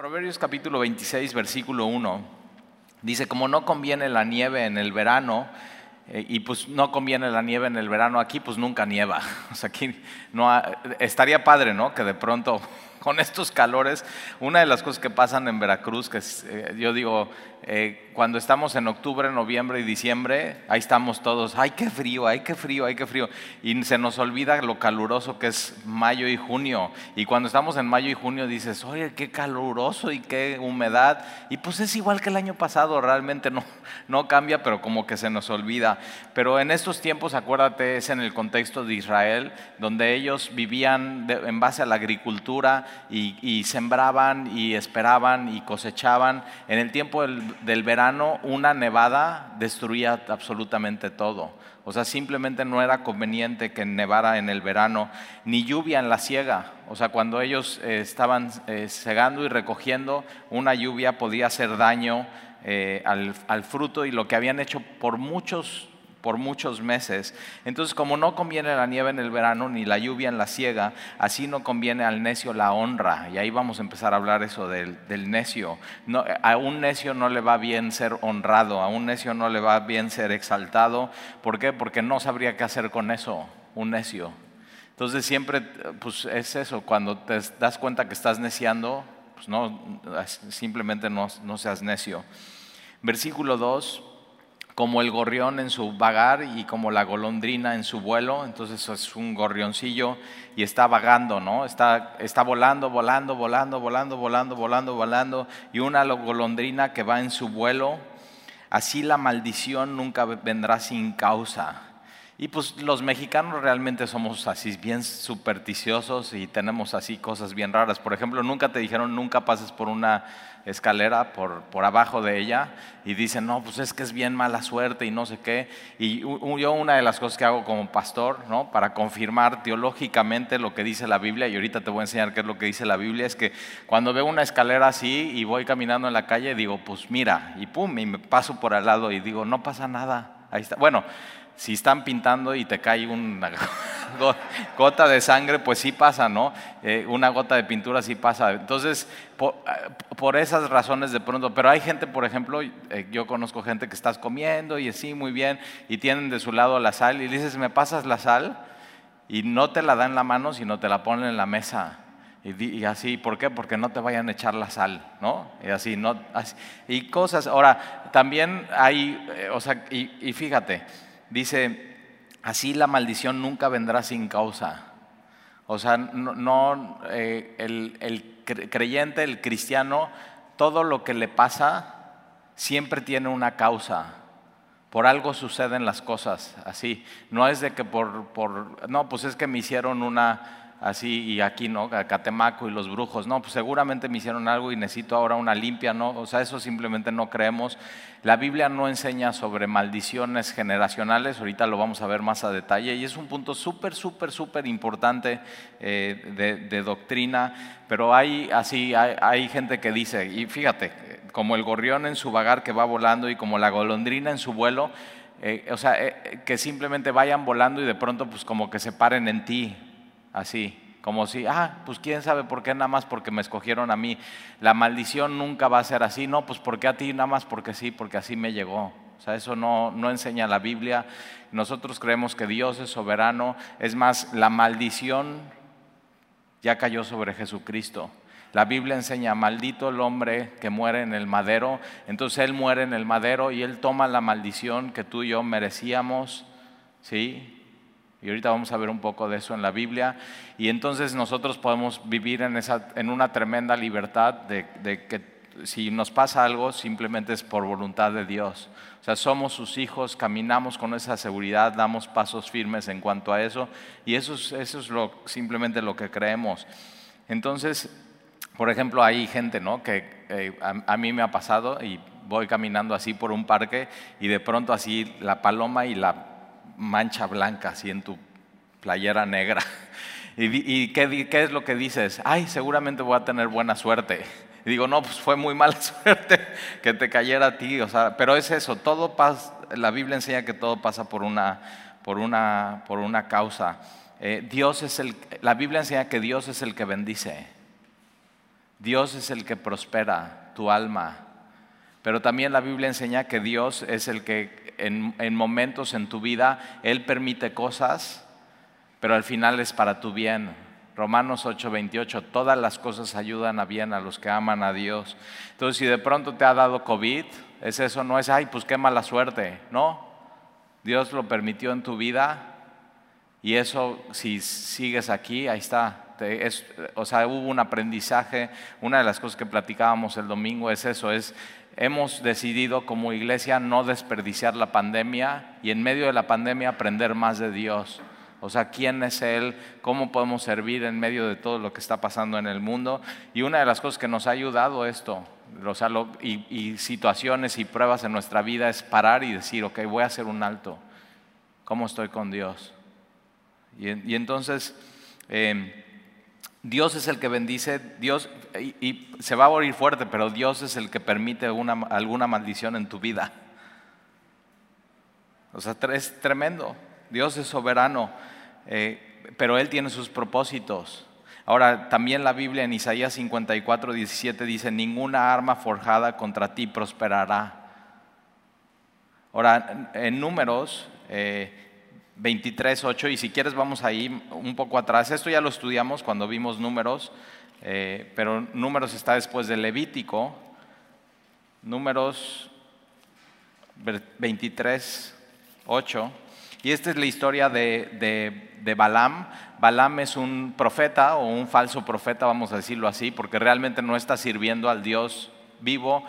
Proverbios capítulo 26, versículo 1, dice, como no conviene la nieve en el verano, eh, y pues no conviene la nieve en el verano aquí, pues nunca nieva. O sea, aquí no estaría padre, ¿no? Que de pronto con estos calores, una de las cosas que pasan en Veracruz, que eh, yo digo, eh, cuando estamos en octubre, noviembre y diciembre, ahí estamos todos, ay, qué frío, ay, qué frío, ay, qué frío. Y se nos olvida lo caluroso que es mayo y junio. Y cuando estamos en mayo y junio dices, oye, qué caluroso y qué humedad. Y pues es igual que el año pasado, realmente no, no cambia, pero como que se nos olvida. Pero en estos tiempos, acuérdate, es en el contexto de Israel, donde ellos vivían en base a la agricultura y, sembraban y esperaban y cosechaban. En el tiempo del del verano una nevada destruía absolutamente todo. O sea, simplemente no era conveniente que nevara en el verano, ni lluvia en la siega. O sea, cuando ellos eh, estaban eh, segando y recogiendo, una lluvia podía hacer daño eh, al, al fruto y lo que habían hecho por muchos por muchos meses. Entonces, como no conviene la nieve en el verano ni la lluvia en la siega, así no conviene al necio la honra. Y ahí vamos a empezar a hablar eso del, necio. a un necio no le va bien ser honrado, a un necio no le va bien ser exaltado. ¿Por qué? Porque no sabría qué hacer con eso, un necio. Entonces siempre, pues es eso, cuando te das cuenta que estás neciando, pues no, simplemente no, no seas necio. Versículo 2 como el gorrión en su vagar y como la golondrina en su vuelo. Entonces es un gorrioncillo y está vagando, ¿no? Está, está volando, volando, volando, volando, volando, volando, volando. Y una golondrina que va en su vuelo. Así la maldición nunca vendrá sin causa. Y pues los mexicanos realmente somos así bien supersticiosos y tenemos así cosas bien raras. Por ejemplo, nunca te dijeron nunca pases por una escalera por, por abajo de ella y dicen, no, pues es que es bien mala suerte y no sé qué. Y yo una de las cosas que hago como pastor, ¿no? Para confirmar teológicamente lo que dice la Biblia, y ahorita te voy a enseñar qué es lo que dice la Biblia, es que cuando veo una escalera así y voy caminando en la calle, digo, pues mira, y pum, y me paso por al lado y digo, no pasa nada. Ahí está. Bueno, si están pintando y te cae una gota de sangre, pues sí pasa, ¿no? Eh, una gota de pintura sí pasa. Entonces, eh, por, esas razones de pronto, pero hay gente, por ejemplo, eh, yo conozco gente que estás comiendo y así muy bien, y tienen de su lado la sal y dices, ¿me pasas la sal? Y no te la dan en la mano, sino te la ponen en la mesa. Y, así, ¿por qué? Porque no te vayan a echar la sal, ¿no? Y así, no, y cosas. Ahora, también hay, o sea, y fíjate, dice, así la maldición nunca vendrá sin causa. O sea, no, eh, el, creyente, el cristiano, todo lo que le pasa siempre tiene una causa. Por algo suceden las cosas así. No es de que por, por, no, pues es que me hicieron una, así y aquí, ¿no? Catemaco y los brujos, no, pues seguramente me hicieron algo y necesito ahora una limpia, ¿no? O sea, eso simplemente no creemos. La Biblia no enseña sobre maldiciones generacionales, ahorita lo vamos a ver más a detalle, y es un punto súper, súper, súper importante eh, de, doctrina, pero hay así, hay, gente que dice, y fíjate, como el gorrión en su vagar que va volando y como la golondrina en su vuelo, eh, o sea, eh, que simplemente vayan volando y de pronto pues como que se paren en ti, así, como si, ah, pues quién sabe por qué, nada más porque me escogieron a mí. La maldición nunca va a ser así, no, pues porque a ti, nada más porque sí, porque así me llegó. O sea, eso no, no enseña la Biblia. Nosotros creemos que Dios es soberano. Es más, la maldición ya cayó sobre Jesucristo. La Biblia enseña, maldito el hombre que muere en el madero. Entonces Él muere en el madero y Él toma la maldición que tú y yo merecíamos, ¿sí? Y ahorita vamos a ver un poco de eso en la Biblia. Y entonces nosotros podemos vivir en, esa, en una tremenda libertad de, que si nos pasa algo simplemente es por voluntad de Dios. O sea, somos sus hijos, caminamos con esa seguridad, damos pasos firmes en cuanto a eso. Y eso es, eso es lo, simplemente lo que creemos. Entonces, por ejemplo, hay gente ¿no? que eh, a mí me ha pasado y voy caminando así por un parque y de pronto así la paloma y la mancha blanca así en tu playera negra. ¿Y, qué, es lo que dices? Ay, seguramente voy a tener buena suerte. Digo, no, pues fue muy mala suerte que te cayera a ti. O sea, pero es eso, todo pasa, la Biblia enseña que todo pasa por una, por una, por una causa. Eh, Dios es el, la Biblia enseña que Dios es el que bendice. Dios es el que prospera tu alma. Pero también la Biblia enseña que Dios es el que en, en momentos en tu vida, Él permite cosas, pero al final es para tu bien. Romanos 8:28, todas las cosas ayudan a bien a los que aman a Dios. Entonces, si de pronto te ha dado COVID, es eso, no es, ay, pues qué mala suerte, no. Dios lo permitió en tu vida y eso, si sigues aquí, ahí está. o sea, hubo un aprendizaje. Una de las cosas que platicábamos el domingo es eso, es hemos decidido como iglesia no desperdiciar la pandemia y en medio de la pandemia aprender más de Dios. O sea, quién es Él, cómo podemos servir en medio de todo lo que está pasando en el mundo. Y una de las cosas que nos ha ayudado esto, o sea, y, situaciones y pruebas en nuestra vida es parar y decir, ok, voy a hacer un alto. ¿Cómo estoy con Dios? Y, entonces, em, Dios es el que bendice, Dios, y, se va a oír fuerte, pero Dios es el que permite alguna maldición en tu vida. O sea, es tremendo. Dios es soberano, eh, pero Él tiene sus propósitos. Ahora, también la Biblia en Isaías 54, 17 dice, ninguna arma forjada contra ti prosperará. Ahora, en números 23, eh, 8, y si quieres vamos ahí un poco atrás, esto ya lo estudiamos cuando vimos números, eh, pero números está después de Levítico, números 23, 8. Y esta es la historia de, de, Balaam. Balaam es un profeta o un falso profeta, vamos a decirlo así, porque realmente no está sirviendo al Dios vivo.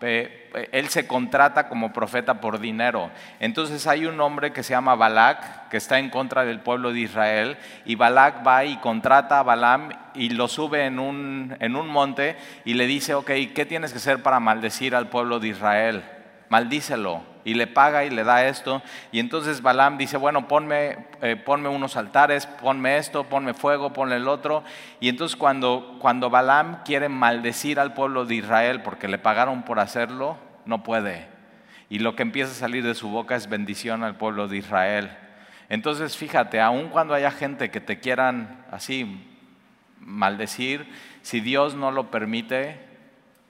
Él se contrata como profeta por dinero. Entonces hay un hombre que se llama Balak, que está en contra del pueblo de Israel, y Balak va y contrata a Balaam y lo sube en un, en un monte y le dice, ok, ¿qué tienes que hacer para maldecir al pueblo de Israel? Maldícelo y le paga y le da esto. Y entonces Balaam dice, bueno, ponme, eh, unos altares, ponme esto, ponme fuego, ponle el otro. Y entonces cuando, cuando Balaam quiere maldecir al pueblo de Israel porque le pagaron por hacerlo, no puede. Y lo que empieza a salir de su boca es bendición al pueblo de Israel. Entonces fíjate, aun cuando haya gente que te quieran así maldecir, si Dios no lo permite,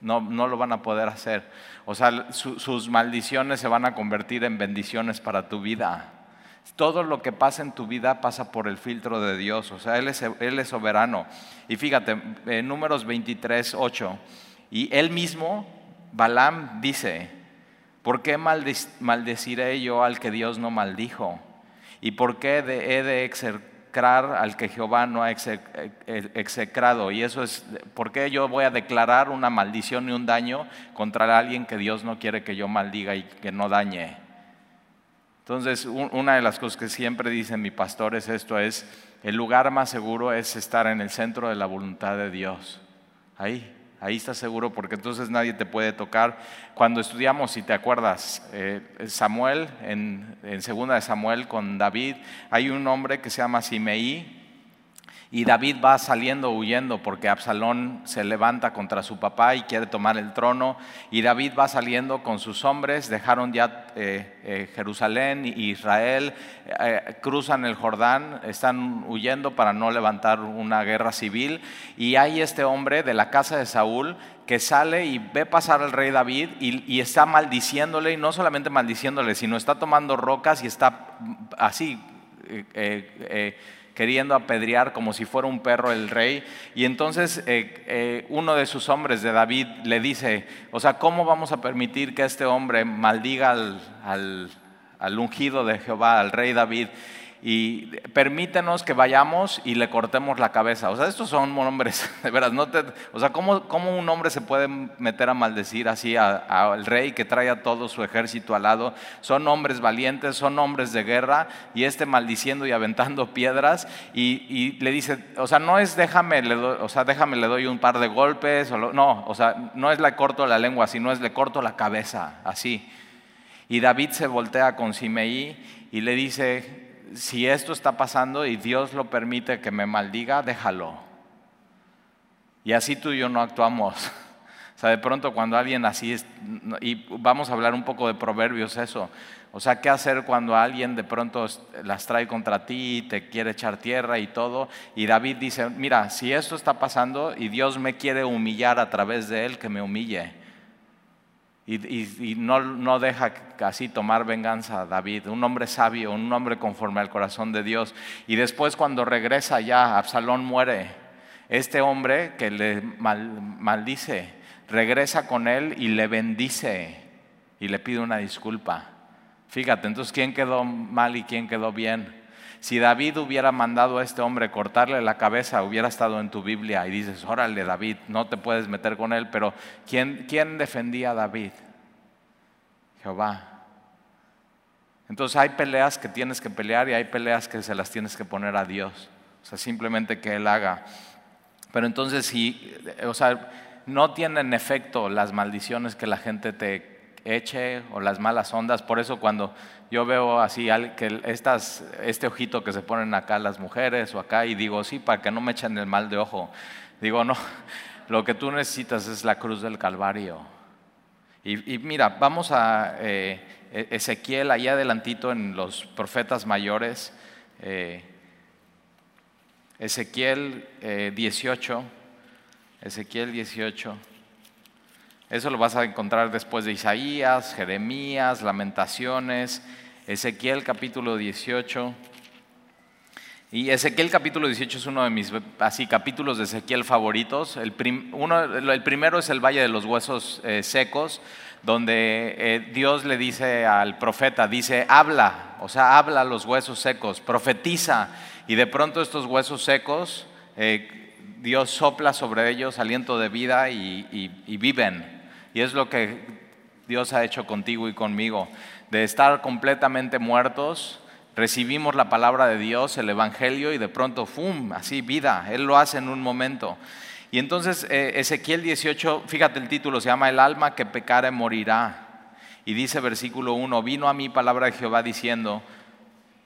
no, no lo van a poder hacer. O sea, sus maldiciones se van a convertir en bendiciones para tu vida. Todo lo que pasa en tu vida pasa por el filtro de Dios. O sea, Él es, él es soberano. Y fíjate, en números 23, 8. Y Él mismo, Balaam, dice, ¿por qué maldeciré yo al que Dios no maldijo? ¿Y por qué he de al que Jehová no ha eh, execrado. Y eso es, ¿por qué yo voy a declarar una maldición y un daño contra alguien que Dios no quiere que yo maldiga y que no dañe? Entonces, una de las cosas que siempre dice mi pastor es esto, es, el lugar más seguro es estar en el centro de la voluntad de Dios. Ahí, Ahí estás seguro porque entonces nadie te puede tocar. Cuando estudiamos, si te acuerdas, eh, Samuel, en, en segunda de Samuel con David, hay un hombre que se llama Simeí, y David va saliendo huyendo porque Absalón se levanta contra su papá y quiere tomar el trono. Y David va saliendo con sus hombres, dejaron ya eh, eh, Jerusalén y Israel, eh, cruzan el Jordán, están huyendo para no levantar una guerra civil. Y hay este hombre de la casa de Saúl que sale y ve pasar al rey David y, y está maldiciéndole, y no solamente maldiciéndole, sino está tomando rocas y está así queriendo apedrear como si fuera un perro el rey. Y entonces eh, eh, uno de sus hombres de David le dice, o sea, ¿cómo vamos a permitir que este hombre maldiga al, al ungido de Jehová, al rey David? Y permítenos que vayamos y le cortemos la cabeza. O sea, estos son hombres, de veras, no o sea, ¿cómo, un hombre se puede meter a maldecir así al rey que trae a todo su ejército al lado? Son hombres valientes, son hombres de guerra, y este maldiciendo y aventando piedras, y, le dice, o sea, no es déjame, le doy, o sea, déjame, le doy un par de golpes, o no, o sea, no es le corto la lengua, sino es le corto la cabeza, así. Y David se voltea con Simeí y le dice, si esto está pasando y Dios lo permite que me maldiga, déjalo. Y así tú y yo no actuamos. O sea, de pronto cuando alguien así es, y vamos a hablar un poco de proverbios eso, o sea, ¿qué hacer cuando alguien de pronto las trae contra ti, te quiere echar tierra y todo? Y David dice, mira, si esto está pasando y Dios me quiere humillar a través de él, que me humille. Y, no, deja así tomar venganza a David, un hombre sabio, un hombre conforme al corazón de Dios. Y después cuando regresa ya, Absalón muere. Este hombre que le maldice, regresa con él y le bendice y le pide una disculpa. Fíjate, entonces, ¿quién quedó mal y quién quedó bien? Si David hubiera mandado a este hombre cortarle la cabeza, hubiera estado en tu Biblia y dices, órale David, no te puedes meter con él, pero ¿quién, quién defendía a David? Jehová. Entonces hay peleas que tienes que pelear y hay peleas que se las tienes que poner a Dios. O sea, simplemente que Él haga. Pero entonces si, o sea, no tienen efecto las maldiciones que la gente te eche o las malas ondas. Por eso cuando yo veo así que estas, este ojito que se ponen acá las mujeres o acá y digo, sí, para que no me echen el mal de ojo. Digo, no, lo que tú necesitas es la cruz del Calvario. Y, mira, vamos a eh, e-, Ezequiel, ahí adelantito en los profetas mayores, eh, Ezequiel 18, eh, Ezequiel 18. Eso lo vas a encontrar después de Isaías, Jeremías, Lamentaciones, Ezequiel capítulo 18. Y Ezequiel capítulo 18 es uno de mis así, capítulos de Ezequiel favoritos. El, uno, el primero es el Valle de los Huesos eh, Secos, donde eh, Dios le dice al profeta, dice, habla, o sea, habla a los huesos secos, profetiza. Y de pronto estos huesos secos, eh, Dios sopla sobre ellos aliento de vida y viven. Y es lo que Dios ha hecho contigo y conmigo, de estar completamente muertos. Recibimos la palabra de Dios, el Evangelio, y de pronto, ¡fum!, así vida. Él lo hace en un momento. Y entonces eh, Ezequiel 18, fíjate el título, se llama El alma que pecare morirá. Y dice versículo 1, vino a mí palabra de Jehová diciendo,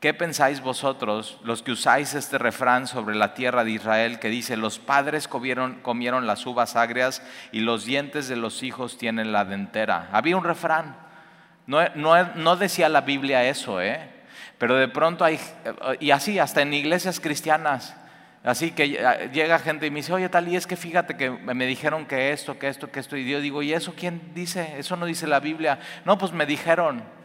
¿Qué pensáis vosotros, los que usáis este refrán sobre la tierra de Israel, que dice, los padres comieron, comieron, las uvas agrias y los dientes de los hijos tienen la dentera? Había un refrán. No, no, decía la Biblia eso, ¿eh? pero de pronto hay, y así, hasta en iglesias cristianas, así que llega gente y me dice, oye tal, y es que fíjate que me dijeron que esto, que esto, que esto, y yo digo, ¿y eso quién dice? Eso no dice la Biblia. No, pues me dijeron.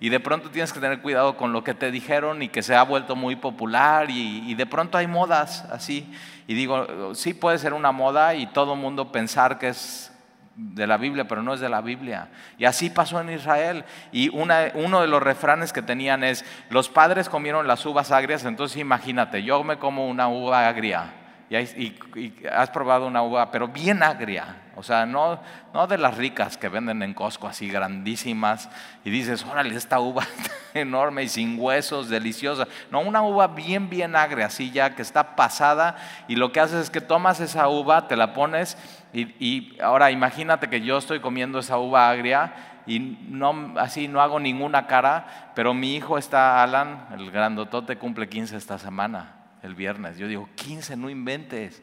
Y de pronto tienes que tener cuidado con lo que te dijeron y que se ha vuelto muy popular y, de pronto hay modas así. Y digo, sí puede ser una moda y todo el mundo pensar que es de la Biblia, pero no es de la Biblia. Y así pasó en Israel. Y uno de los refranes que tenían es, los padres comieron las uvas agrias, entonces imagínate, yo me como una uva agria y, has probado una uva, pero bien agria, o sea, no, no de las ricas que venden en Costco, así grandísimas, y dices, órale, esta uva enorme y sin huesos, deliciosa. No, una uva bien, bien agria, así ya que está pasada, y lo que haces es que tomas esa uva, te la pones, y, y ahora imagínate que yo estoy comiendo esa uva agria, y no, así no hago ninguna cara, pero mi hijo está, Alan, el grandotote, cumple 15 esta semana el viernes. Yo digo, 15, no inventes.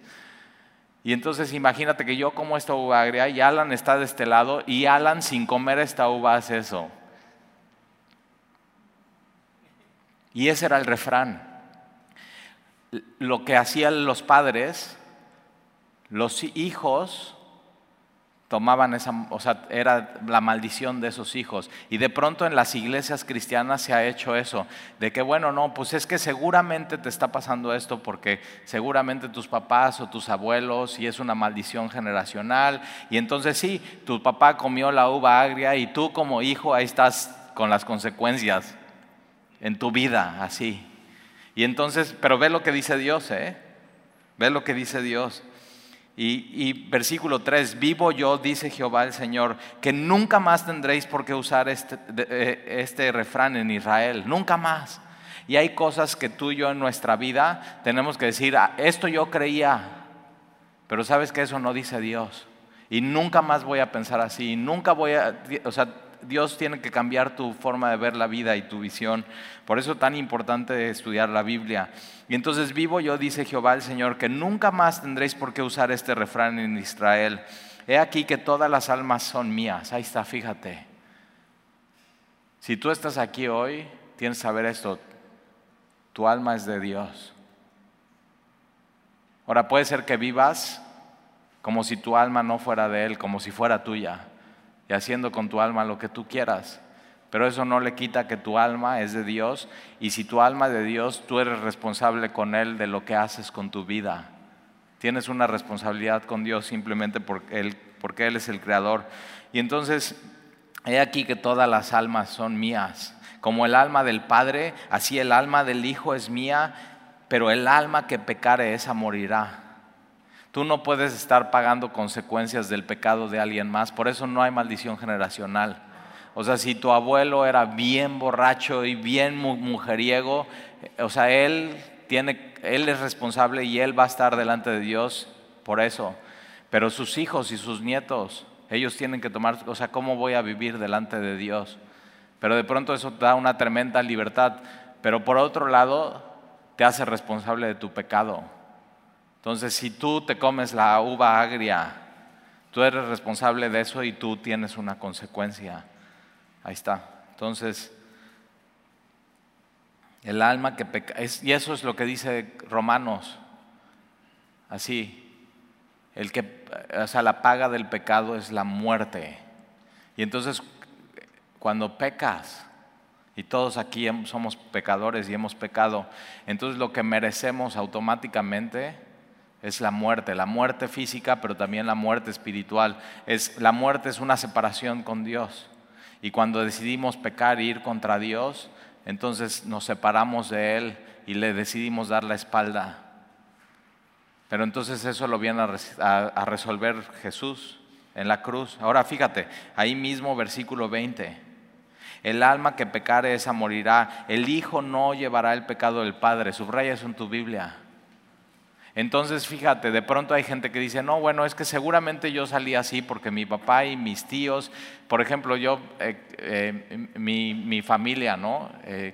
Y entonces imagínate que yo como esta uva agria y Alan está de este lado y Alan sin comer esta uva hace eso. Y ese era el refrán. Lo que hacían los padres, los hijos tomaban esa, o sea, era la maldición de esos hijos. Y de pronto en las iglesias cristianas se ha hecho eso, de que bueno, no, pues es que seguramente te está pasando esto porque seguramente tus papás o tus abuelos y es una maldición generacional. Y entonces sí, tu papá comió la uva agria y tú como hijo ahí estás con las consecuencias en tu vida, así. Y entonces, pero ve lo que dice Dios, ¿eh? Ve lo que dice Dios. Y, versículo 3, vivo yo, dice Jehová el Señor, que nunca más tendréis por qué usar este, eh, este refrán en Israel, nunca más. Y hay cosas que tú y yo en nuestra vida tenemos que decir, ah, esto yo creía, pero sabes que eso no dice Dios. Y nunca más voy a pensar así, nunca voy a, o sea, Dios tiene que cambiar tu forma de ver la vida y tu visión. Por eso es tan importante estudiar la Biblia. Y entonces vivo yo, dice Jehová el Señor, que nunca más tendréis por qué usar este refrán en Israel. He aquí que todas las almas son mías. Ahí está, fíjate. Si tú estás aquí hoy, tienes que saber esto. Tu alma es de Dios. Ahora puede ser que vivas como si tu alma no fuera de Él, como si fuera tuya, y haciendo con tu alma lo que tú quieras. Pero eso no le quita que tu alma es de Dios y si tu alma es de Dios, tú eres responsable con Él de lo que haces con tu vida. Tienes una responsabilidad con Dios simplemente porque Él, porque él es el creador. Y entonces, he aquí que todas las almas son mías. Como el alma del Padre, así el alma del Hijo es mía, pero el alma que pecare esa morirá. Tú no puedes estar pagando consecuencias del pecado de alguien más, por eso no hay maldición generacional. O sea, si tu abuelo era bien borracho y bien mujeriego, o sea, él tiene, él es responsable y él va a estar delante de Dios por eso. Pero sus hijos y sus nietos, ellos tienen que tomar, o sea, ¿cómo voy a vivir delante de Dios? Pero de pronto eso da una tremenda libertad. Pero por otro lado, te hace responsable de tu pecado. Entonces, si tú te comes la uva agria, tú eres responsable de eso y tú tienes una consecuencia. Ahí está. Entonces, el alma que peca, y eso es lo que dice Romanos, así, el que, o sea, la paga del pecado es la muerte. Y entonces, cuando pecas, y todos aquí somos pecadores y hemos pecado. Entonces lo que merecemos automáticamente es la muerte, la muerte física, pero también la muerte espiritual. Es, la muerte es una separación con Dios. Y cuando decidimos pecar e ir contra Dios, entonces nos separamos de Él y le decidimos dar la espalda. Pero entonces eso lo viene a, resolver Jesús en la cruz. Ahora fíjate, ahí mismo versículo 20. El alma que pecare esa morirá. El Hijo no llevará el pecado del Padre. Subraya eso en tu Biblia. Entonces, fíjate, de pronto hay gente que dice, no, bueno, es que seguramente yo salí así porque mi papá y mis tíos, por ejemplo, yo, eh, eh, mi, familia, ¿no? Eh,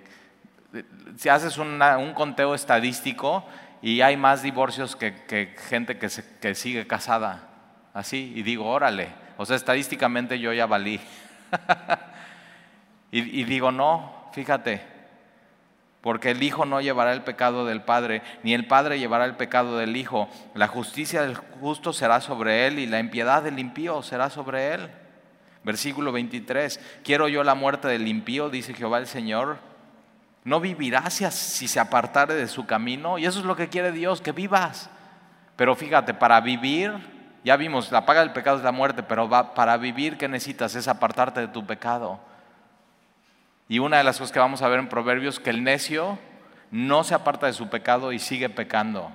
si haces un conteo estadístico y hay más divorcios que, gente que, que sigue casada, así, y digo, órale, o sea, estadísticamente yo ya valí. Y, digo, no, fíjate, porque el Hijo no llevará el pecado del Padre, ni el Padre llevará el pecado del Hijo. La justicia del justo será sobre él y la impiedad del impío será sobre él. Versículo 23, quiero yo la muerte del impío, dice Jehová el Señor. No vivirás si se apartare de su camino. Y eso es lo que quiere Dios, que vivas. Pero fíjate, para vivir, ya vimos, la paga del pecado es la muerte, pero para vivir, ¿qué necesitas? Es apartarte de tu pecado. Y una de las cosas que vamos a ver en Proverbios, que el necio no se aparta de su pecado y sigue pecando.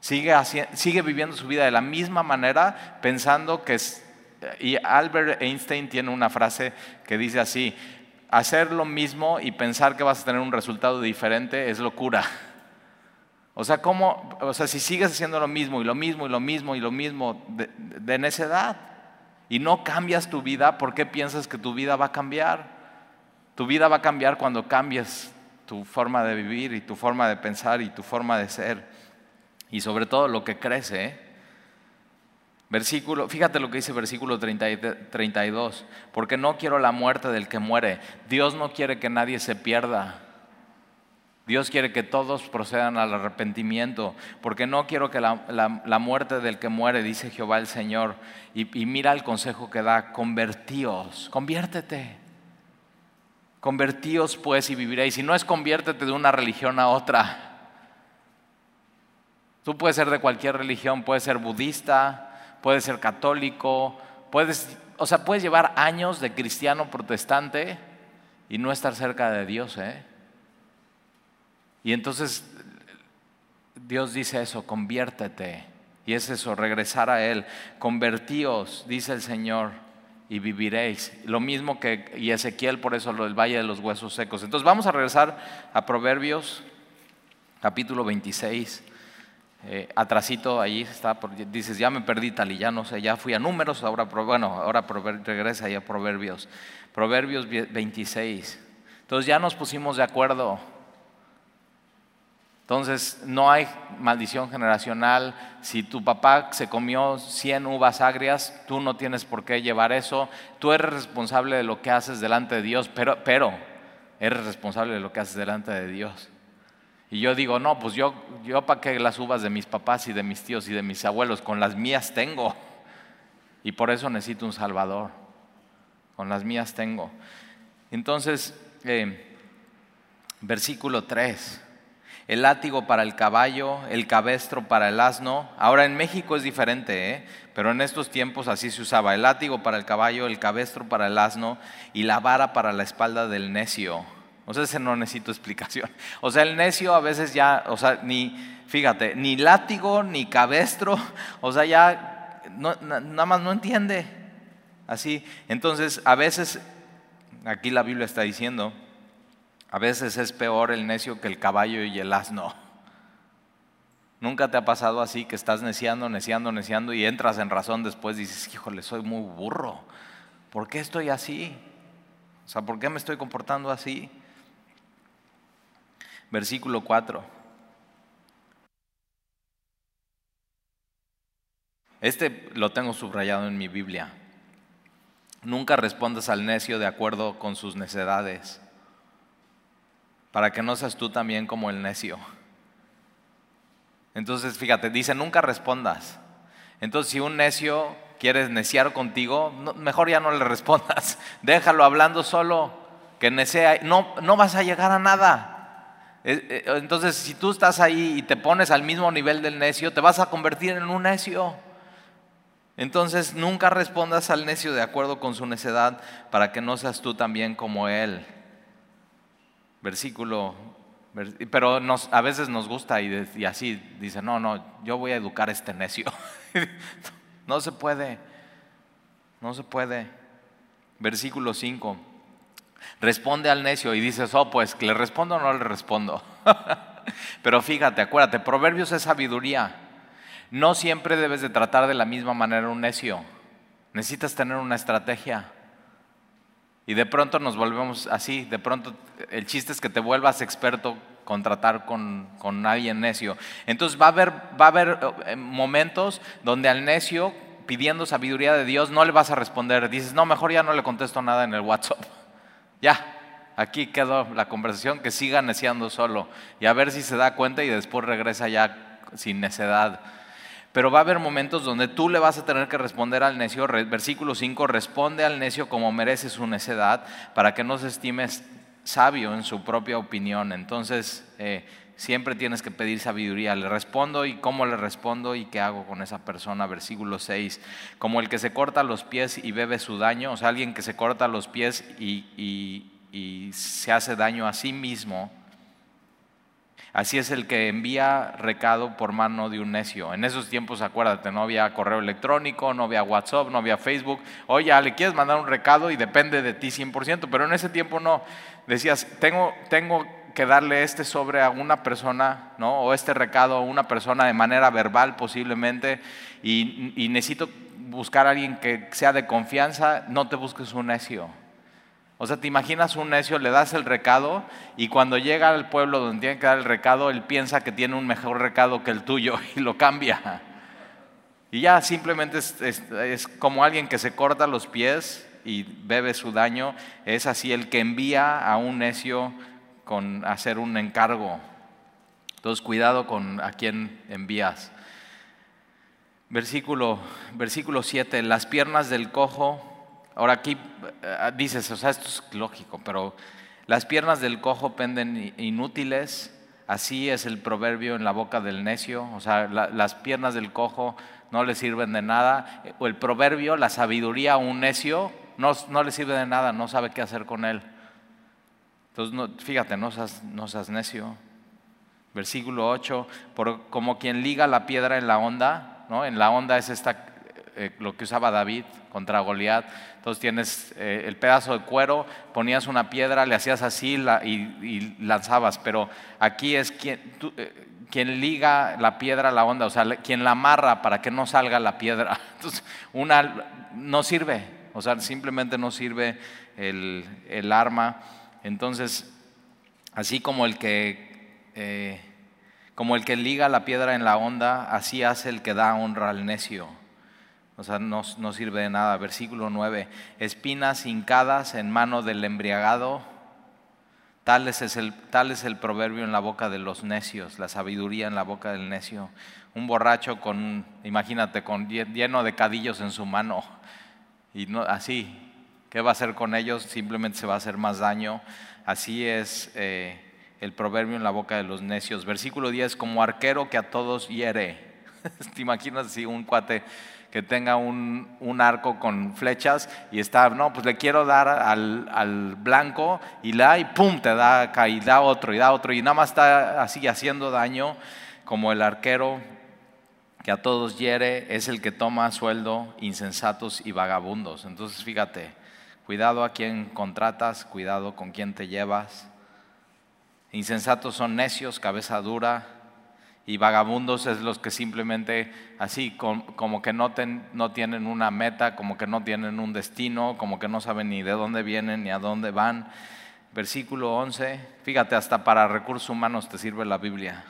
Sigue, sigue viviendo su vida de la misma manera, pensando que es... Y Albert Einstein tiene una frase que dice así, hacer lo mismo y pensar que vas a tener un resultado diferente es locura. O sea, ¿cómo, o sea si sigues haciendo lo mismo y lo mismo y lo mismo y lo mismo de, de necedad y no cambias tu vida, ¿por qué piensas que tu vida va a cambiar? Tu vida va a cambiar cuando cambies tu forma de vivir y tu forma de pensar y tu forma de ser. Y sobre todo lo que crece. ¿eh? Versículo, fíjate lo que dice versículo 32, porque no quiero la muerte del que muere. Dios no quiere que nadie se pierda. Dios quiere que todos procedan al arrepentimiento, porque no quiero que la, muerte del que muere, dice Jehová el Señor. Y, y mira el consejo que da, convertíos, conviértete. Convertíos pues y viviréis. Y no es conviértete de una religión a otra. Tú puedes ser de cualquier religión, puedes ser budista, puedes ser católico, puedes, o sea, puedes llevar años de cristiano protestante y no estar cerca de Dios. ¿eh? Y entonces Dios dice eso, conviértete. Y es eso, regresar a Él. Convertíos, dice el Señor y viviréis. Lo mismo que y Ezequiel, por eso del valle de los huesos secos. Entonces vamos a regresar a Proverbios, capítulo 26. Eh, atrasito ahí está, dices, ya me perdí tal y ya no sé, ya fui a números, ahora, bueno, ahora regresa ahí a Proverbios. Proverbios 26. Entonces ya nos pusimos de acuerdo. Entonces, no hay maldición generacional. Si tu papá se comió 100 uvas agrias, tú no tienes por qué llevar eso. Tú eres responsable de lo que haces delante de Dios, pero, pero eres responsable de lo que haces delante de Dios. Y yo digo, no, pues yo, yo para qué las uvas de mis papás y de mis tíos y de mis abuelos, con las mías tengo. Y por eso necesito un Salvador. Con las mías tengo. Entonces, eh, versículo 3 el látigo para el caballo, el cabestro para el asno. Ahora en México es diferente, ¿eh? pero en estos tiempos así se usaba. El látigo para el caballo, el cabestro para el asno y la vara para la espalda del necio. O sea, ese no necesito explicación. O sea, el necio a veces ya, o sea, ni, fíjate, ni látigo, ni cabestro, o sea, ya nada más no entiende. Así, entonces a veces, aquí la Biblia está diciendo, a veces es peor el necio que el caballo y el asno. ¿Nunca te ha pasado así que estás neciando, neciando, neciando y entras en razón después y dices, híjole, soy muy burro. ¿Por qué estoy así? O sea, ¿por qué me estoy comportando así? Versículo 4. Este lo tengo subrayado en mi Biblia. Nunca respondas al necio de acuerdo con sus necedades para que no seas tú también como el necio. Entonces, fíjate, dice, nunca respondas. Entonces, si un necio quiere neciar contigo, mejor ya no le respondas. Déjalo hablando solo, que necea. No, no vas a llegar a nada. Eh, eh, entonces, si tú estás ahí y te pones al mismo nivel del necio, te vas a convertir en un necio. Entonces, nunca respondas al necio de acuerdo con su necedad, para que no seas tú también como él versículo, pero nos, a veces nos gusta y, así dice, no, no, yo voy a educar a este necio. no se puede, no se puede. Versículo 5, responde al necio y dices, oh, pues, ¿le respondo o no le respondo? pero fíjate, acuérdate, proverbios es sabiduría. No siempre debes de tratar de la misma manera un necio. Necesitas tener una estrategia. Y de pronto nos volvemos así, de pronto el chiste es que te vuelvas experto con tratar con, con alguien necio. Entonces va a, haber, va a haber eh, momentos donde al necio, pidiendo sabiduría de Dios, no le vas a responder. Dices, no, mejor ya no le contesto nada en el WhatsApp. Ya, aquí quedó la conversación, que siga neciando solo. Y a ver si se da cuenta y después regresa ya sin necedad. Pero va a haber momentos donde tú le vas a tener que responder al necio. Versículo 5, responde al necio como merece su necedad para que no se estime sabio en su propia opinión. Entonces, eh, siempre tienes que pedir sabiduría. Le respondo y cómo le respondo y qué hago con esa persona. Versículo 6, como el que se corta los pies y bebe su daño, o sea, alguien que se corta los pies y se hace daño a sí mismo Así es el que envía recado por mano de un necio. En esos tiempos, acuérdate, no había correo electrónico, no había WhatsApp, no había Facebook. Oye, le quieres mandar un recado y depende de ti 100%, pero en ese tiempo no. Decías, tengo, tengo que darle este sobre a una persona, ¿no? O este recado a una persona de manera verbal posiblemente, y, y necesito buscar a alguien que sea de confianza, no te busques un necio. O sea, te imaginas un necio, le das el recado y cuando llega al pueblo donde tiene que dar el recado, él piensa que tiene un mejor recado que el tuyo y lo cambia. Y ya simplemente es, como alguien que se corta los pies y bebe su daño, es así el que envía a un necio con hacer un encargo. Entonces, cuidado con a quién envías. Versículo, versículo 7, las piernas del cojo Ahora aquí eh, dices, o sea, esto es lógico, pero las piernas del cojo penden inútiles, así es el proverbio en la boca del necio, o sea, las piernas del cojo no le sirven de nada, o el proverbio, la sabiduría a un necio no, no le sirve de nada, no sabe qué hacer con él. Entonces, fíjate, no seas, no seas necio. Versículo 8, por, como quien liga la piedra en la onda, ¿no? En la onda es esta eh, lo que usaba David contra Goliat. Entonces tienes eh, el pedazo de cuero, ponías una piedra, le hacías así y, lanzabas, pero aquí es quien, eh, quien, liga la piedra a la onda, o sea, quien la amarra para que no salga la piedra. Entonces, una no sirve, o sea, simplemente no sirve el, el arma. Entonces, así como el que Como el que liga la piedra en la onda, así hace el que da honra al necio. O sea, no, no sirve de nada. Versículo 9. Espinas hincadas en mano del embriagado. Tal es, el, tal es el proverbio en la boca de los necios, la sabiduría en la boca del necio. Un borracho con, imagínate, con lleno de cadillos en su mano. Y no, así, ¿qué va a hacer con ellos? Simplemente se va a hacer más daño. Así es eh, el proverbio en la boca de los necios. Versículo 10, como arquero que a todos hiere. ¿Te imaginas si un cuate que tenga un, arco con flechas y está, no, pues le quiero dar al, blanco y la y pum, te da y da otro y da otro y nada más está así haciendo daño como el arquero que a todos hiere es el que toma sueldo insensatos y vagabundos. Entonces fíjate, cuidado a quien contratas, cuidado con quien te llevas. Insensatos son necios, cabeza dura, y vagabundos es los que simplemente así, como que no, no, tienen una meta, como que no tienen un destino, como que no saben ni de dónde vienen ni a dónde van. Versículo 11, fíjate, hasta para recursos humanos te sirve la Biblia.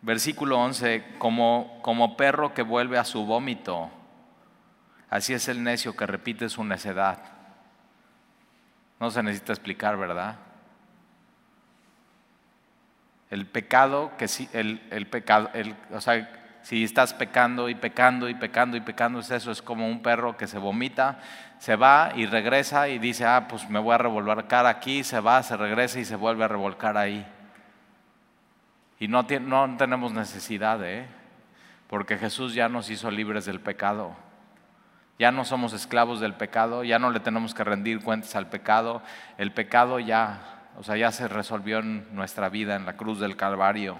Versículo 11, como, como perro que vuelve a su vómito, así es el necio que repite su necedad. No se necesita explicar, ¿verdad? El pecado, que sí, el, el pecado, el, o sea, si estás pecando y pecando y pecando y pecando, es eso, es como un perro que se vomita, se va y regresa y dice, ah, pues me voy a revolcar aquí, se va, se regresa y se vuelve a revolcar ahí. Y no, no tenemos necesidad, ¿eh? porque Jesús ya nos hizo libres del pecado. Ya no somos esclavos del pecado, ya no le tenemos que rendir cuentas al pecado. El pecado ya o sea, ya se resolvió en nuestra vida en la cruz del Calvario.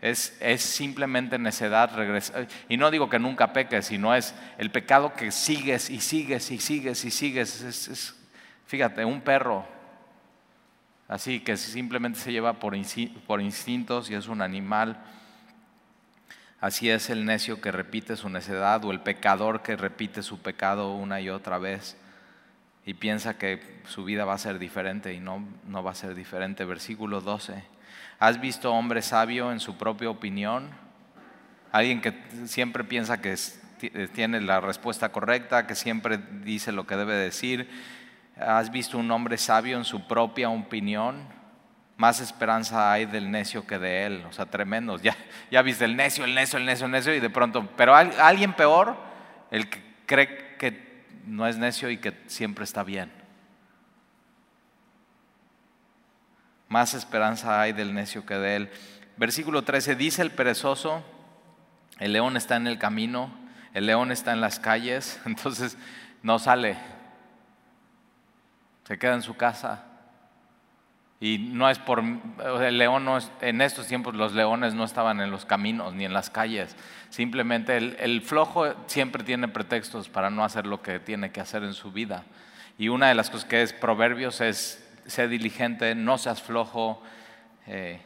Es, es simplemente necedad regresar. Y no digo que nunca peques, sino es el pecado que sigues y sigues y sigues y sigues. Es, fíjate, un perro, así que simplemente se lleva por, por instintos y es un animal. Así es el necio que repite su necedad o el pecador que repite su pecado una y otra vez y piensa que su vida va a ser diferente y no, no va a ser diferente. Versículo 12. ¿Has visto hombre sabio en su propia opinión? Alguien que siempre piensa que tiene la respuesta correcta, que siempre dice lo que debe decir. ¿Has visto un hombre sabio en su propia opinión? Más esperanza hay del necio que de él. O sea, tremendo. Ya, ya viste el necio, el necio, el necio, el necio y de pronto... Pero alguien peor, el que cree no es necio y que siempre está bien. Más esperanza hay del necio que de él. Versículo 13, dice el perezoso, el león está en el camino, el león está en las calles, entonces no sale, se queda en su casa. Y no es por, el león no es, en estos tiempos los leones no estaban en los caminos ni en las calles. Simplemente el, flojo siempre tiene pretextos para no hacer lo que tiene que hacer en su vida. Y una de las cosas que es proverbios es, sé diligente, no seas flojo, eh,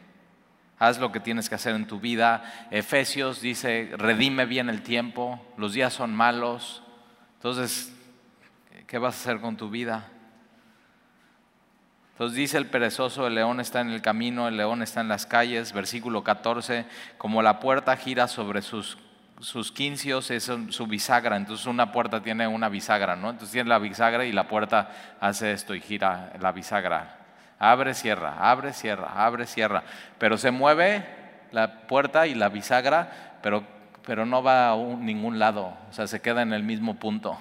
haz lo que tienes que hacer en tu vida. Efesios dice, redime bien el tiempo, los días son malos. Entonces, ¿qué vas a hacer con tu vida? Entonces dice el perezoso, el león está en el camino, el león está en las calles, versículo 14, como la puerta gira sobre sus, sus quincios, es su bisagra, entonces una puerta tiene una bisagra, ¿no? Entonces tiene la bisagra y la puerta hace esto y gira la bisagra. Abre, cierra, abre, cierra, abre, cierra. Pero se mueve la puerta y la bisagra, pero, pero no va a ningún lado, o sea, se queda en el mismo punto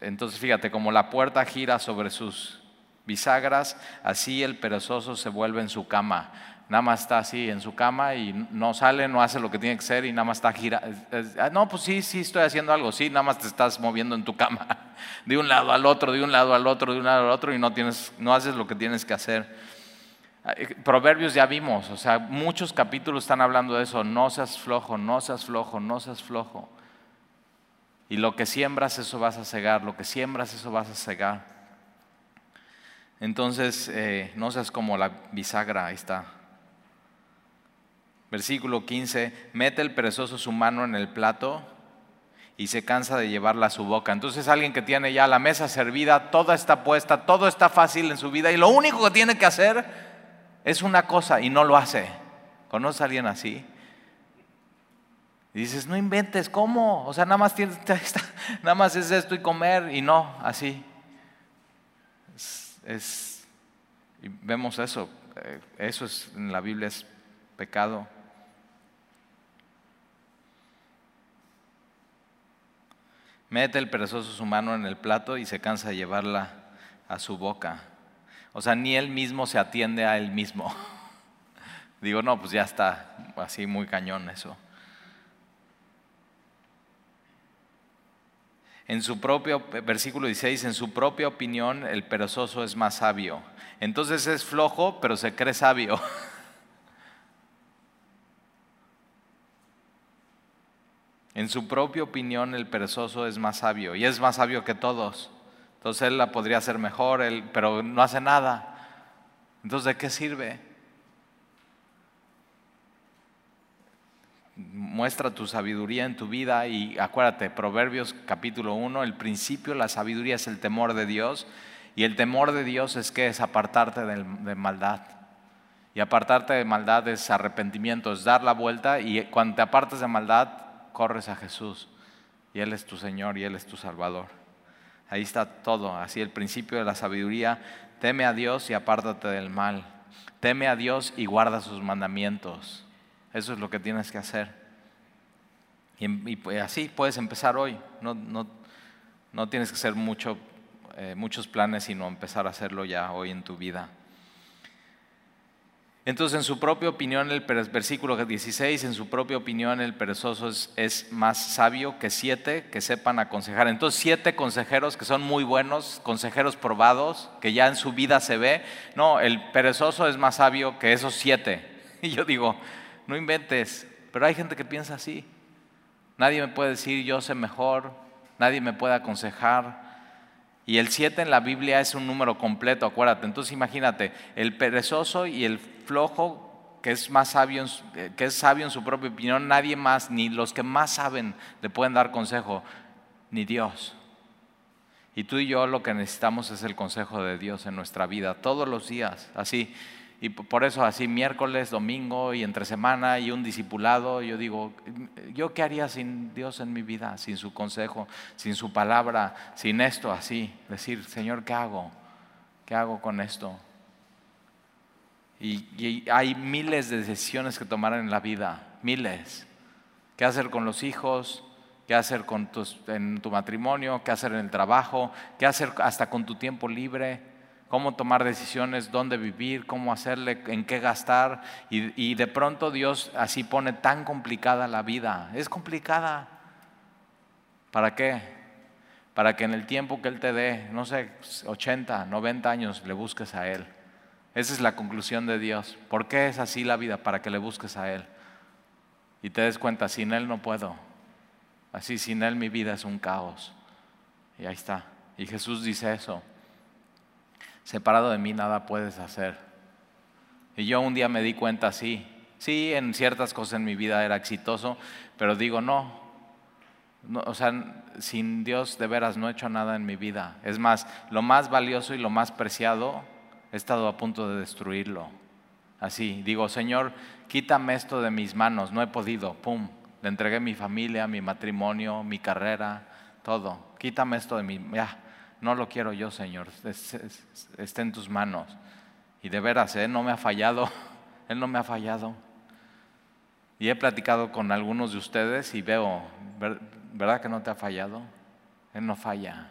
entonces fíjate, como la puerta gira sobre sus bisagras, así el perezoso se vuelve en su cama. Nada más está así en su cama y no sale, no hace lo que tiene que hacer y nada más está gira. Ah, no, pues sí, sí estoy haciendo algo, sí, nada más te estás moviendo en tu cama, de un lado al otro, de un lado al otro, de un lado al otro y no, tienes, no haces lo que tienes que hacer. Ah, eh, Proverbios ya vimos, o sea, muchos capítulos están hablando de eso, no seas flojo, no seas flojo, no seas flojo. Y lo que siembras, eso vas a cegar. Lo que siembras, eso vas a cegar. Entonces, eh, no seas como la bisagra, ahí está. Versículo 15, mete el perezoso su mano en el plato y se cansa de llevarla a su boca. Entonces alguien que tiene ya la mesa servida, toda está puesta, todo está fácil en su vida y lo único que tiene que hacer es una cosa y no lo hace. ¿Conoces a alguien así? Y dices, no inventes, ¿cómo? O sea, nada más, tienes, nada más es esto y comer y no, así. Es, y vemos eso, eh, eso es, en la Biblia es pecado. Mete el perezoso su mano en el plato y se cansa de llevarla a su boca. O sea, ni él mismo se atiende a él mismo. Digo, no, pues ya está así muy cañón eso. En su propio, versículo 16, en su propia opinión el perezoso es más sabio. Entonces es flojo, pero se cree sabio. En su propia opinión el perezoso es más sabio y es más sabio que todos. Entonces él la podría hacer mejor, él, pero no hace nada. Entonces, ¿de qué sirve? Muestra tu sabiduría en tu vida y acuérdate, Proverbios capítulo 1, el principio, la sabiduría es el temor de Dios y el temor de Dios es que es apartarte de maldad. Y apartarte de maldad es arrepentimiento, es dar la vuelta y cuando te apartes de maldad, corres a Jesús y Él es tu Señor y Él es tu Salvador. Ahí está todo, así el principio de la sabiduría. Teme a Dios y apártate del mal. Teme a Dios y guarda sus mandamientos. Eso es lo que tienes que hacer. Y, pues así puedes empezar hoy. No, no, no tienes que hacer eh, muchos planes, sino empezar a hacerlo ya hoy en tu vida. Entonces, en su propia opinión, el versículo 16, en su propia opinión, el perezoso es, más sabio que siete que sepan aconsejar. Entonces, siete consejeros que son muy buenos, consejeros probados, que ya en su vida se ve. No, el perezoso es más sabio que esos siete. Y yo digo, no inventes, pero hay gente que piensa así. Nadie me puede decir yo sé mejor, nadie me puede aconsejar. Y el siete en la Biblia es un número completo, acuérdate. Entonces imagínate, el perezoso y el flojo que es más sabio, eh, que es sabio en su propia opinión, nadie más, ni los que más saben le pueden dar consejo, ni Dios. Y tú y yo lo que necesitamos es el consejo de Dios en nuestra vida, todos los días, así. Y por eso así miércoles, domingo y entre semana y un discipulado, yo digo, ¿yo qué haría sin Dios en mi vida? Sin su consejo, sin su palabra, sin esto así. Decir, Señor, ¿qué hago? ¿Qué hago con esto? Y, hay miles de decisiones que tomar en la vida, miles. ¿Qué hacer con los hijos? ¿Qué hacer con en tu matrimonio? ¿Qué hacer en el trabajo? ¿Qué hacer hasta con tu tiempo libre? ¿Cómo tomar decisiones? ¿Dónde vivir? ¿Cómo hacerle? ¿En qué gastar? Y, de pronto Dios así pone tan complicada la vida. Es complicada. ¿Para qué? Para que en el tiempo que Él te dé, no sé, 80, 90 años, le busques a Él. Esa es la conclusión de Dios. ¿Por qué es así la vida? Para que le busques a Él. Y te des cuenta, sin Él no puedo. Así, sin Él mi vida es un caos. Y ahí está. Y Jesús dice eso. Separado de mí nada puedes hacer. Y yo un día me di cuenta, sí, sí, en ciertas cosas en mi vida era exitoso, pero digo, no, no, o sea, sin Dios de veras no he hecho nada en mi vida. Es más, lo más valioso y lo más preciado he estado a punto de destruirlo. Así, digo, Señor, quítame esto de mis manos, no he podido, pum, le entregué mi familia, mi matrimonio, mi carrera, todo. Quítame esto de mi, ya, no lo quiero yo, Señor, esté en tus manos. Y de veras, Él no me ha fallado, Él no me ha fallado. Y he platicado con algunos de ustedes y veo, ¿verdad que no te ha fallado? Él no falla,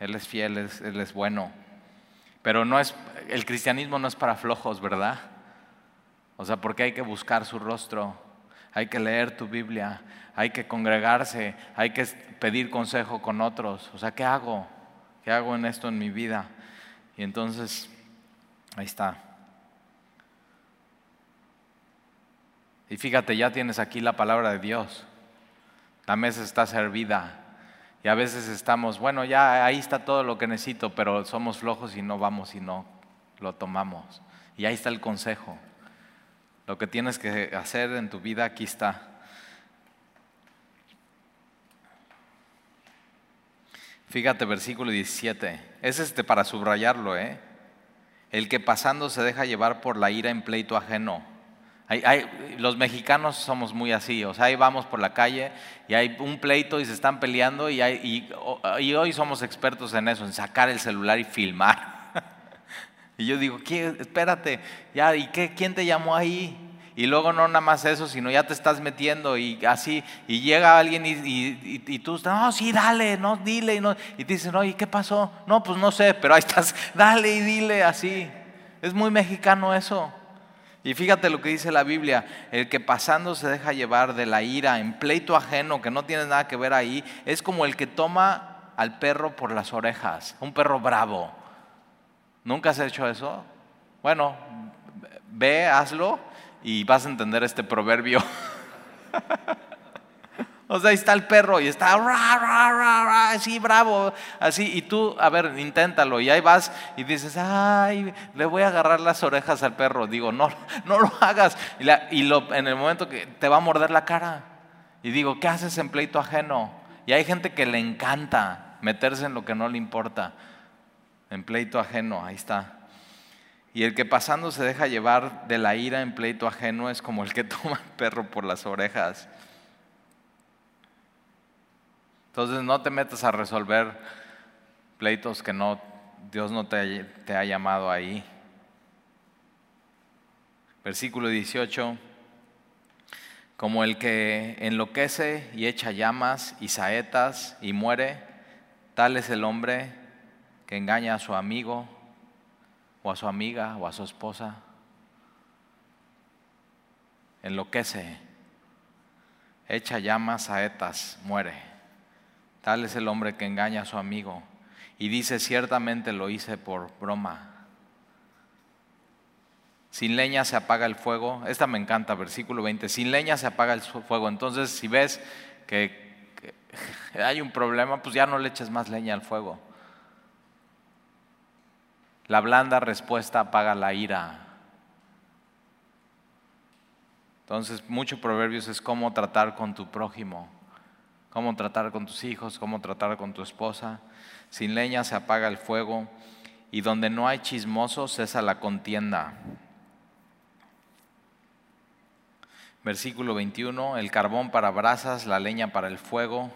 Él es fiel, Él es bueno. Pero no es, el cristianismo no es para flojos, ¿verdad? O sea, porque hay que buscar su rostro, hay que leer tu Biblia, hay que congregarse, hay que pedir consejo con otros. O sea, ¿qué hago? ¿Qué hago en esto en mi vida? Y entonces, ahí está. Y fíjate, ya tienes aquí la palabra de Dios. La mesa está servida. Y a veces estamos, bueno, ya ahí está todo lo que necesito, pero somos flojos y no vamos y no lo tomamos. Y ahí está el consejo. Lo que tienes que hacer en tu vida, aquí está. Fíjate, versículo 17. Es este para subrayarlo, ¿eh? el que pasando se deja llevar por la ira en pleito ajeno. los mexicanos somos muy así, o sea, ahí vamos por la calle y hay un pleito y se están peleando y, y, hoy somos expertos en eso, en sacar el celular y filmar. y yo digo, ¿qué? espérate, ya, ¿y qué? ¿quién te llamó ahí? Y luego no nada más eso, sino ya te estás metiendo y así, y llega alguien y, tú, no, sí, dale, no, dile, y, no, y te dicen, oye, ¿qué pasó? No, pues no sé, pero ahí estás, dale y dile así. Es muy mexicano eso. Y fíjate lo que dice la Biblia, el que pasando se deja llevar de la ira en pleito ajeno, que no tiene nada que ver ahí, es como el que toma al perro por las orejas, un perro bravo. ¿Nunca has hecho eso? Bueno, ve, hazlo y vas a entender este proverbio. o sea, ahí está el perro y está así bravo, así, y tú, a ver, inténtalo, y ahí vas y dices, ay, le voy a agarrar las orejas al perro. Digo, no, no lo hagas. Y, lo, en el momento que te va a morder la cara, y digo, ¿qué haces en pleito ajeno? Y hay gente que le encanta meterse en lo que no le importa, en pleito ajeno, ahí está. Y el que pasando se deja llevar de la ira en pleito ajeno es como el que toma al perro por las orejas. Entonces no te metas a resolver pleitos que no, Dios no te, te ha llamado ahí. Versículo 18. Como el que enloquece y echa llamas y saetas y muere, tal es el hombre que engaña a su amigo o a su amiga o a su esposa. Enloquece, echa llamas, saetas, muere. Tal es el hombre que engaña a su amigo y dice, ciertamente lo hice por broma. Sin leña se apaga el fuego. Esta me encanta, versículo 20. Sin leña se apaga el fuego. Entonces, si ves que, que hay un problema, pues ya no le eches más leña al fuego. La blanda respuesta apaga la ira. Entonces, muchos proverbios es cómo tratar con tu prójimo, cómo tratar con tus hijos, cómo tratar con tu esposa. Sin leña se apaga el fuego y donde no hay chismosos cesa la contienda. Versículo 21, el carbón para brasas, la leña para el fuego,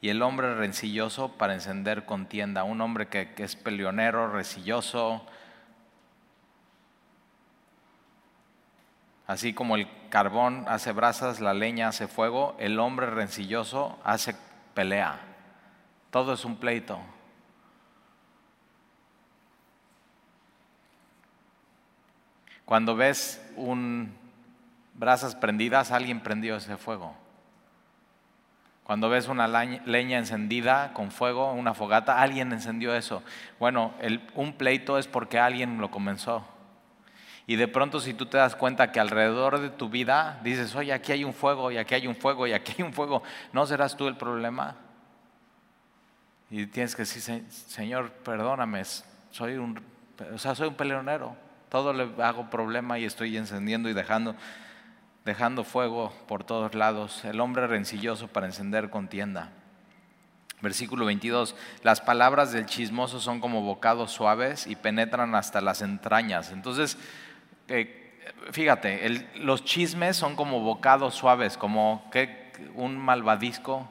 y el hombre rencilloso para encender contienda, un hombre que, es peleonero, rencilloso, así como el carbón hace brasas, la leña hace fuego, el hombre rencilloso hace pelea, todo es un pleito. Cuando ves un brasas prendidas, alguien prendió ese fuego. Cuando ves una leña encendida con fuego, una fogata, alguien encendió eso. Bueno, un pleito es porque alguien lo comenzó. Y de pronto si tú te das cuenta que alrededor de tu vida dices, oye, aquí hay un fuego y aquí hay un fuego y aquí hay un fuego, ¿no serás tú el problema? Y tienes que decir, Señor, perdóname, soy un, o sea, soy un peleonero. Todo le hago problema y estoy encendiendo y dejando dejando fuego por todos lados, el hombre rencilloso para encender contienda. Versículo 22, las palabras del chismoso son como bocados suaves y penetran hasta las entrañas. Entonces, eh, fíjate, los chismes son como bocados suaves, como que un malvadisco.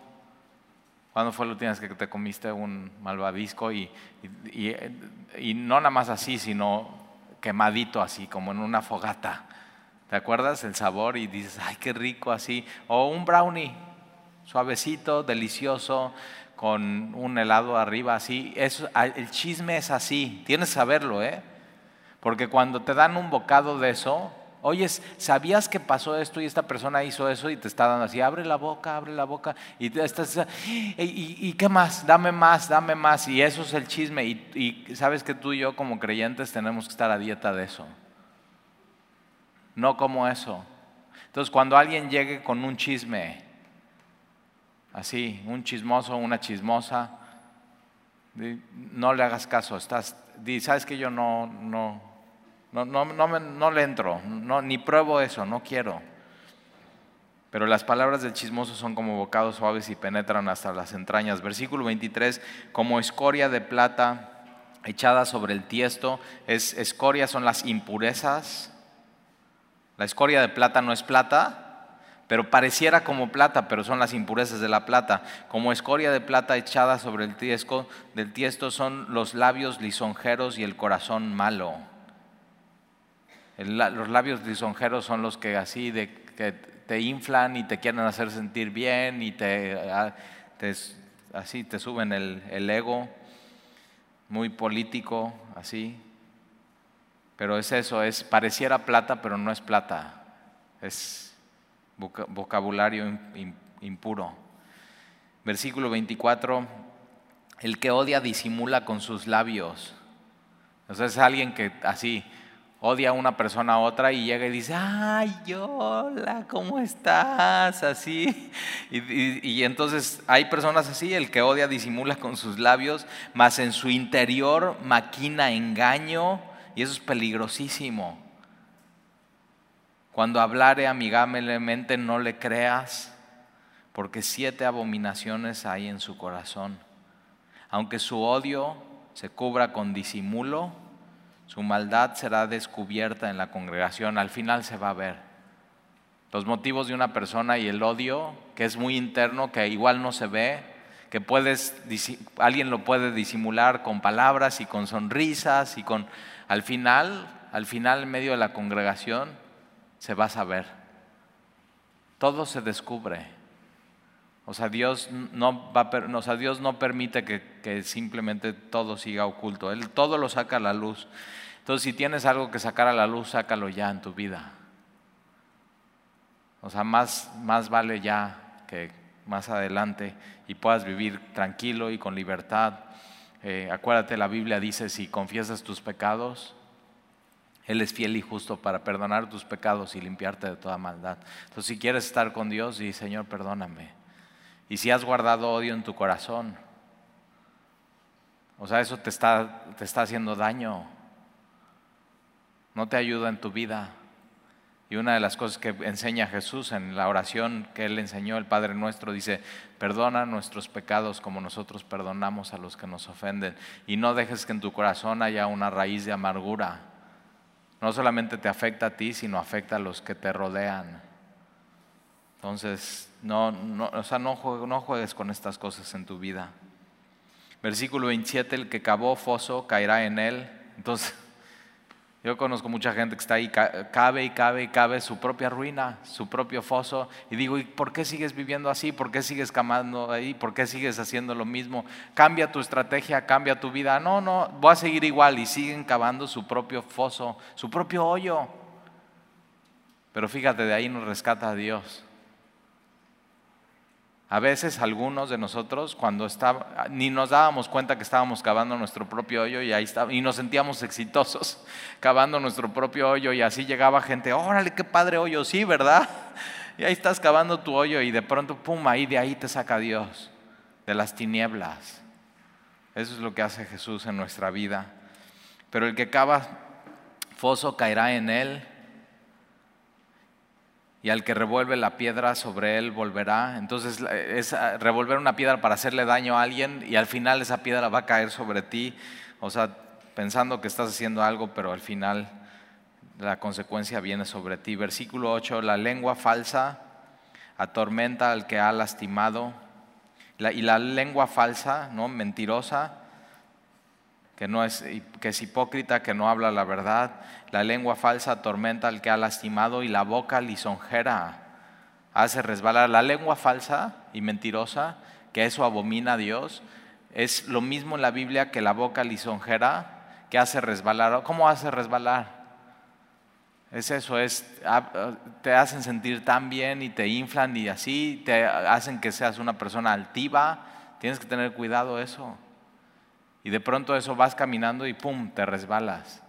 ¿Cuándo fue la última que te comiste un malvadisco? y, y no nada más así, sino quemadito así, como en una fogata. ¿Te acuerdas el sabor? Y dices, ay, qué rico así. O un brownie, suavecito, delicioso, con un helado arriba así. Eso, el chisme es así, tienes que saberlo, ¿eh? Porque cuando te dan un bocado de eso, oyes, ¿sabías que pasó esto y esta persona hizo eso y te está dando así, abre la boca, abre la boca y te estás, ¿y, qué más? Dame más, dame más. Y eso es el chisme. Y, y sabes que tú y yo como creyentes tenemos que estar a dieta de eso no como eso. Entonces, cuando alguien llegue con un chisme, así, un chismoso, una chismosa, no le hagas caso, estás, sabes que yo no, no, no, no, no, no le entro, no, ni pruebo eso, no quiero. Pero las palabras del chismoso son como bocados suaves y penetran hasta las entrañas. Versículo 23, como escoria de plata echada sobre el tiesto. Es, escoria son las impurezas. La escoria de plata no es plata, pero pareciera como plata, pero son las impurezas de la plata. Como escoria de plata echada sobre el tiesto, del tiesto son los labios lisonjeros y el corazón malo. los labios lisonjeros son los que así de, que te inflan y te quieren hacer sentir bien y te, ah, así te suben el ego muy político, así. Pero es eso, es pareciera plata, pero no es plata. Es vocabulario impuro. Versículo 24, el que odia disimula con sus labios. Sea, es alguien que así odia a una persona a otra y llega y dice, ay, hola, ¿cómo estás? Así. Y, entonces hay personas así, el que odia disimula con sus labios, mas en su interior maquina engaño y eso es peligrosísimo. Cuando hablare amigablemente no le creas, porque siete abominaciones hay en su corazón. Aunque su odio se cubra con disimulo, su maldad será descubierta en la congregación, al final se va a ver. Los motivos de una persona y el odio, que es muy interno, que igual no se ve, que puedes, alguien lo puede disimular con palabras y con sonrisas y con, al final, al final en medio de la congregación, se va a saber. Todo se descubre. O sea, Dios no, va o sea, Dios no permite que, que, simplemente todo siga oculto. Él todo lo saca a la luz. Entonces, si tienes algo que sacar a la luz, sácalo ya en tu vida. O sea, más, más vale ya que más adelante y puedas vivir tranquilo y con libertad. Eh, acuérdate, la Biblia dice, si confiesas tus pecados, Él es fiel y justo para perdonar tus pecados y limpiarte de toda maldad. Entonces, si quieres estar con Dios, di, Señor, perdóname. Y si has guardado odio en tu corazón, o sea, eso te está, te está haciendo daño no te ayuda en tu vida. Y una de las cosas que enseña Jesús en la oración que él enseñó, el Padre nuestro, dice, perdona nuestros pecados como nosotros perdonamos a los que nos ofenden. Y no dejes que en tu corazón haya una raíz de amargura. No solamente te afecta a ti, sino afecta a los que te rodean. Entonces, no, no, o sea, no, juegues, no juegues con estas cosas en tu vida. Versículo 27, el que cavó foso caerá en él. Entonces, yo conozco mucha gente que está ahí, cabe y cabe y cabe su propia ruina, su propio foso. Y digo, ¿y por qué sigues viviendo así? ¿Por qué sigues camando ahí? ¿Por qué sigues haciendo lo mismo? Cambia tu estrategia, cambia tu vida. No, no, voy a seguir igual. Y siguen cavando su propio foso, su propio hoyo. Pero fíjate, de ahí nos rescata a Dios. A veces algunos de nosotros, cuando estaba, ni nos dábamos cuenta que estábamos cavando nuestro propio hoyo y ahí estaba, y nos sentíamos exitosos cavando nuestro propio hoyo y así llegaba gente, órale, qué padre hoyo, sí, ¿verdad? Y ahí estás cavando tu hoyo y de pronto, pum, ahí de ahí te saca Dios, de las tinieblas. Eso es lo que hace Jesús en nuestra vida. Pero el que cava foso caerá en él y al que revuelve la piedra sobre él volverá. Entonces es ah, revolver una piedra para hacerle daño a alguien y al final esa piedra va a caer sobre ti, o sea, pensando que estás haciendo algo, pero al final la consecuencia viene sobre ti. Versículo 8, la lengua falsa atormenta al que ha lastimado. y la lengua falsa, ¿no? mentirosa, que, no es, que es hipócrita, que no habla la verdad. La lengua falsa atormenta al que ha lastimado y la boca lisonjera hace resbalar. La lengua falsa y mentirosa, que eso abomina a Dios, es lo mismo en la Biblia que la boca lisonjera que hace resbalar. ¿Cómo hace resbalar? Es eso, es, te hacen sentir tan bien y te inflan y así, te hacen que seas una persona altiva. Tienes que tener cuidado eso. Y de pronto eso vas caminando y pum, te resbalas.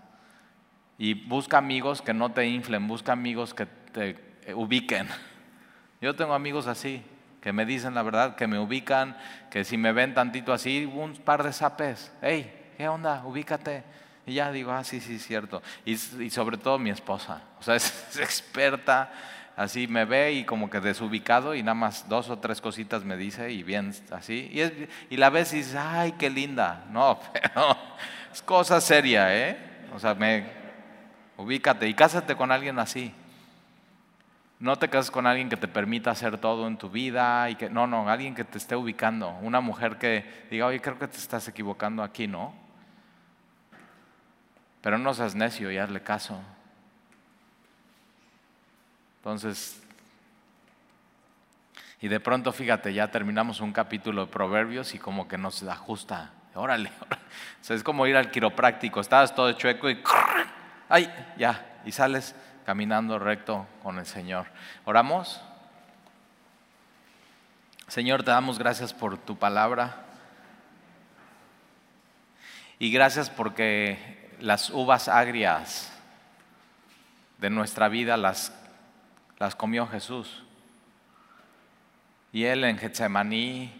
Y busca amigos que no te inflen, busca amigos que te ubiquen. Yo tengo amigos así, que me dicen la verdad, que me ubican, que si me ven tantito así, un par de zapes, hey, ¿qué onda? Ubícate. Y ya digo, ah, sí, sí, cierto. Y, y sobre todo mi esposa, o sea, es experta así me ve y como que desubicado y nada más dos o tres cositas me dice y bien así. Y, y la ves y dices, ay, qué linda. No, pero, es cosa seria, ¿eh? O sea, me, ubícate y cásate con alguien así. No te cases con alguien que te permita hacer todo en tu vida y que no, no, alguien que te esté ubicando, una mujer que diga, "Oye, creo que te estás equivocando aquí, ¿no?" Pero no seas necio y hazle caso. Entonces, y de pronto, fíjate, ya terminamos un capítulo de Proverbios y como que nos ajusta. Órale, sea, es como ir al quiropráctico. Estabas todo chueco y ¡ay! Ya, y sales caminando recto con el Señor. ¿Oramos? Señor, te damos gracias por tu palabra. Y gracias porque las uvas agrias de nuestra vida las, las comió Jesús. Y él en Getsemaní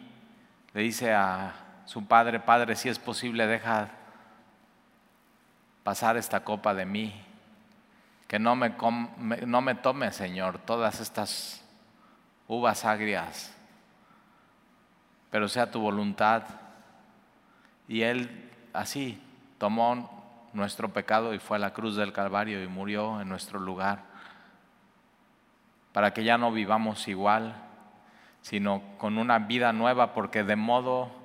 le dice a su padre, Padre, si es posible, deja pasar esta copa de mí que no me, no me tome, Señor, todas estas uvas agrias, pero sea tu voluntad. Y Él así tomó nuestro pecado y fue a la cruz del Calvario y murió en nuestro lugar, para que ya no vivamos igual, sino con una vida nueva, porque de modo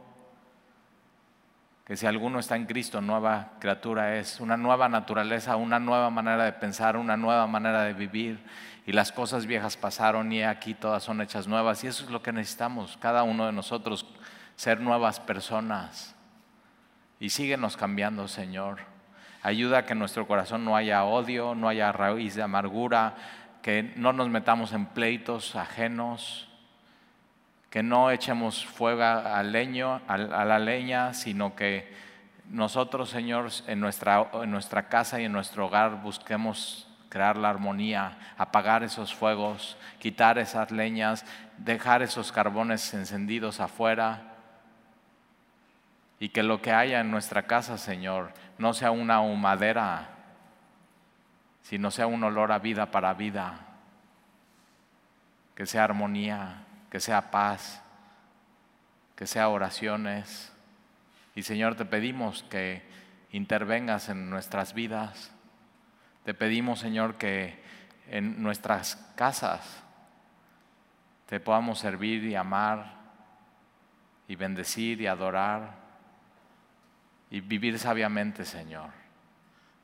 que si alguno está en Cristo, nueva criatura es, una nueva naturaleza, una nueva manera de pensar, una nueva manera de vivir. Y las cosas viejas pasaron y aquí todas son hechas nuevas. Y eso es lo que necesitamos, cada uno de nosotros, ser nuevas personas. Y síguenos cambiando, Señor. Ayuda a que en nuestro corazón no haya odio, no haya raíz de amargura, que no nos metamos en pleitos ajenos que no echemos fuego al leño, a la leña, sino que nosotros, Señor, en nuestra, en nuestra casa y en nuestro hogar busquemos crear la armonía, apagar esos fuegos, quitar esas leñas, dejar esos carbones encendidos afuera. Y que lo que haya en nuestra casa, Señor, no sea una humadera, sino sea un olor a vida para vida, que sea armonía que sea paz, que sea oraciones. Y Señor, te pedimos que intervengas en nuestras vidas. Te pedimos, Señor, que en nuestras casas te podamos servir y amar y bendecir y adorar y vivir sabiamente, Señor.